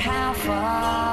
how far.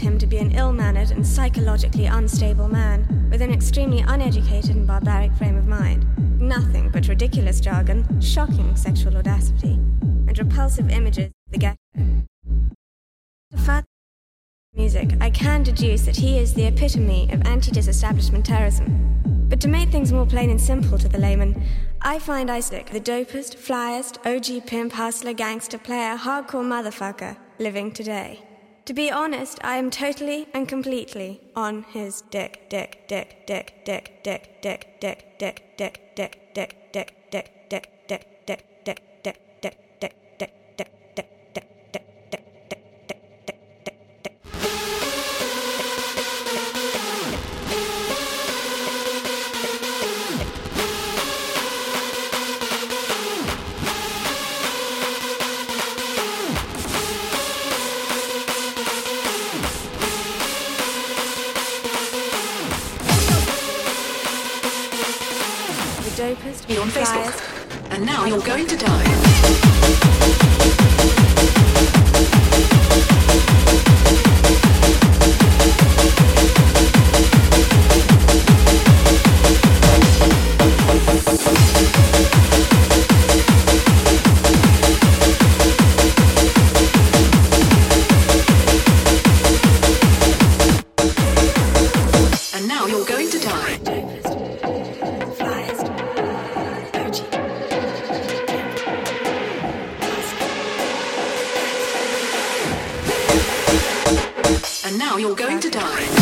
Him to be an ill mannered and psychologically unstable man with an extremely uneducated and barbaric frame of mind. Nothing but ridiculous jargon, shocking sexual audacity, and repulsive images of the ghetto. Music, I can deduce that he is the epitome of anti disestablishment terrorism. But to make things more plain and simple to the layman, I find Isaac the dopest, flyest, OG pimp, hustler, gangster, player, hardcore motherfucker living today. To be honest, I am totally and completely on his dick, dick, dick, dick, dick, dick, dick, dick, dick, dick, dick, dopest, You're on Facebook. And now you're going to die. And you're going to die.